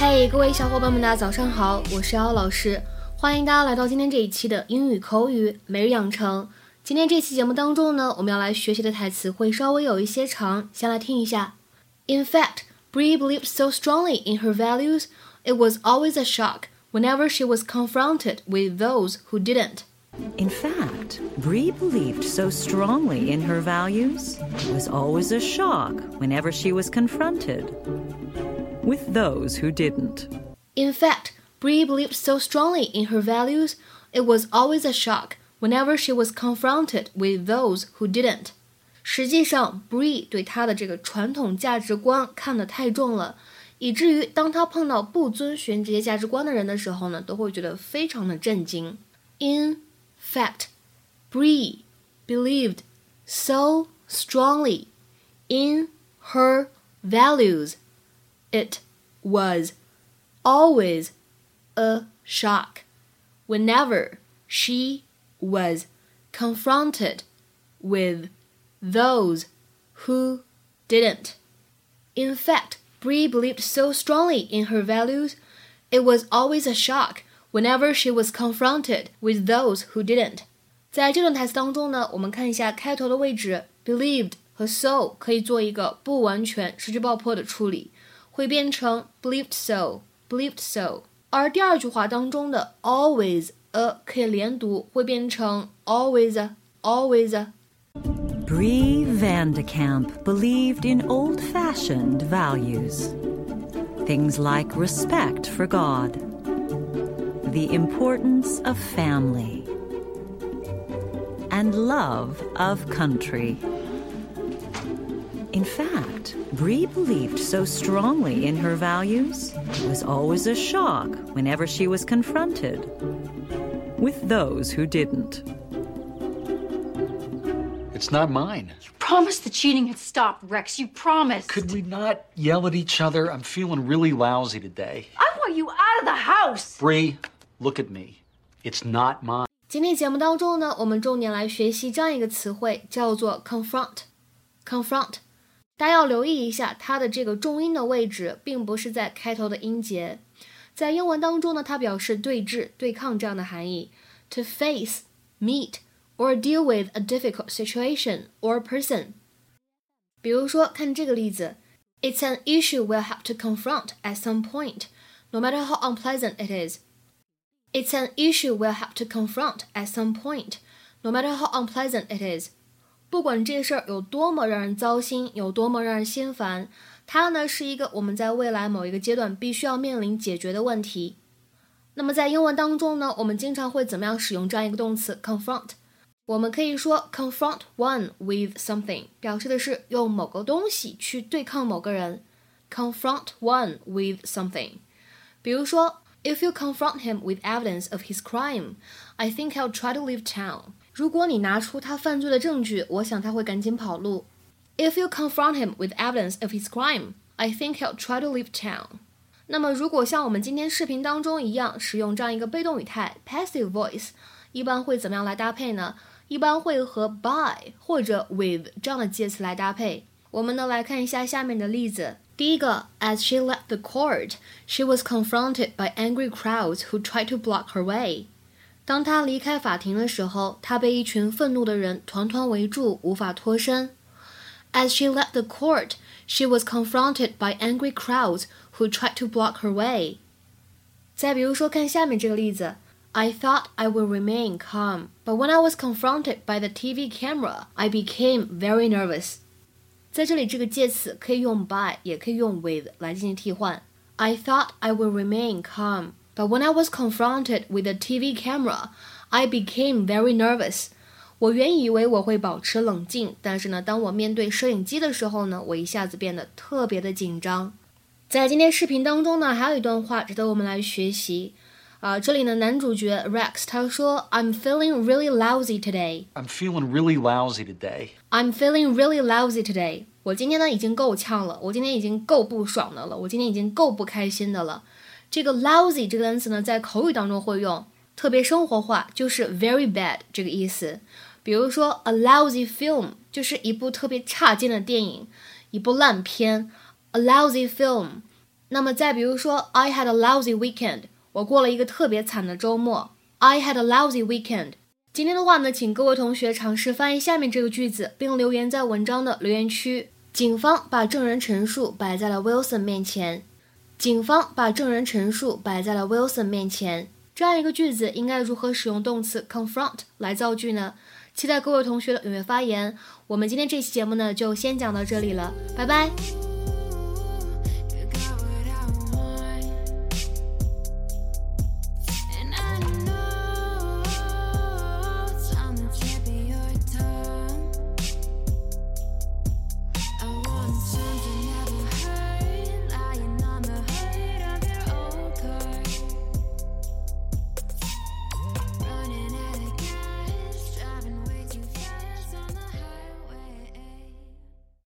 嘿，各位小伙伴们，大家早上好，我是姚老师，欢迎大家来到今天这一期的英语口语每日养成。今天这期节目当中呢，我们要来学习的台词会稍微有一些长，先来听一下。In fact, Bree believed so strongly in her values, it was always a shock whenever she was confronted with those who didn't. In fact, Bree believed so strongly in her values, it was always a shock whenever she was confronted with those who didn't. In fact, Bree believed so strongly in her values, it was always a shock whenever she was confronted with those who didn't. 实际上，Bree 对她的这个传统价值观看得太重了，以至于当她碰到不遵循这些价值观的人的时候呢，都会觉得非常的震惊。In fact, Bree believed so strongly in her values it was always a shock whenever she was confronted with those who didn't. In fact, Bree believed so strongly in her values, it was always a shock whenever she was confronted with those who didn't。在这段台词当中呢，我们看一下开头的位置，believed 和 so 可以做一个不完全失去爆破的处理， 会变成 believed so，believed so。而第二句话当中的 always a 可以连读，会变成 always，always。Bree Vandekamp believed in old fashioned values. Things like respect for God, the importance of family, and love of country. In fact, Bree believed so strongly in her values, it was always a shock whenever she was confronted with those who didn't. It's not mine. You promised the cheating had stopped, Rex. You promised. Could we not yell at each other? I'm feeling really lousy today. I want you out of the house. Bree, look at me. It's not mine. 今天节目当中呢，我们重点来学习这样一个词汇，叫做 confront。confront， 大家要留意一下它的这个重音的位置，并不是在开头的音节。在英文当中呢，它表示对峙、对抗这样的含义。To face, meet, or deal with a difficult situation or person。比如说，看这个例子，It's an issue we'll have to confront at some point, no matter how unpleasant it is. It's an issue we'll have to confront at some point, no matter how unpleasant it is. 不管这事儿有多么让人糟心，有多么让人心烦，它呢是一个我们在未来某一个阶段必须要面临解决的问题。那么在英文当中呢，我们经常会怎么样使用这样一个动词 confront？我们可以说 confront one with something，表示的是用某个东西去对抗某个人。confront one with something，比如说，If you confront him with evidence of his crime, I think I'll try to leave town. 如果你拿出他犯罪的证据，我想他会赶紧跑路。If you confront him with evidence of his crime, I think he'll try to leave town. 那么，如果像我们今天视频当中一样，使用这样一个被动语态 passive voice，一般会怎么样来搭配呢？一般会和 by 或者 with 这样的介词来搭配。我们呢来看一下下面的例子。第一个，As she left the court, she was confronted by angry crowds who tried to block her way. 当她离开法庭的时候，她被一群愤怒的人团团围住，无法脱身。As she left the court, she was confronted by angry crowds who tried to block her way. 再比如说，看下面这个例子，I thought I would remain calm, but when I was confronted by the TV camera, I became very nervous. 在这里，这个介词可以用 by，也可以用 with 来进行替换。I thought I would remain calm, but when I was confronted with the TV camera, I became very nervous. 我原以为我会保持冷静，但是呢，当我面对摄影机的时候呢，我一下子变得特别的紧张。在今天视频当中呢，还有一段话值得我们来学习。啊，这里呢，男主角 Rex 他说：“I'm feeling really lousy today. I'm feeling really lousy today. I'm feeling really lousy today. 我今天呢已经够呛了，我今天已经够不爽的了，我今天已经够不开心的了。 这个 lousy 这个单词呢，在口语当中会用，特别生活化，就是 very bad 这个意思。比如说 a lousy film 就是一部特别差劲的电影，一部烂片。a lousy film。那么再比如说，I had a lousy weekend，我过了一个特别惨的周末。I had a lousy weekend。今天的话呢，请各位同学尝试翻译下面这个句子，并留言在文章的留言区。警方把证人陈述摆在了 Wilson 面前。警方把证人陈述摆在了 Wilson 面前。这样一个句子应该如何使用动词 confront 来造句呢？期待各位同学的踊跃发言。我们今天这期节目呢，就先讲到这里了，拜拜。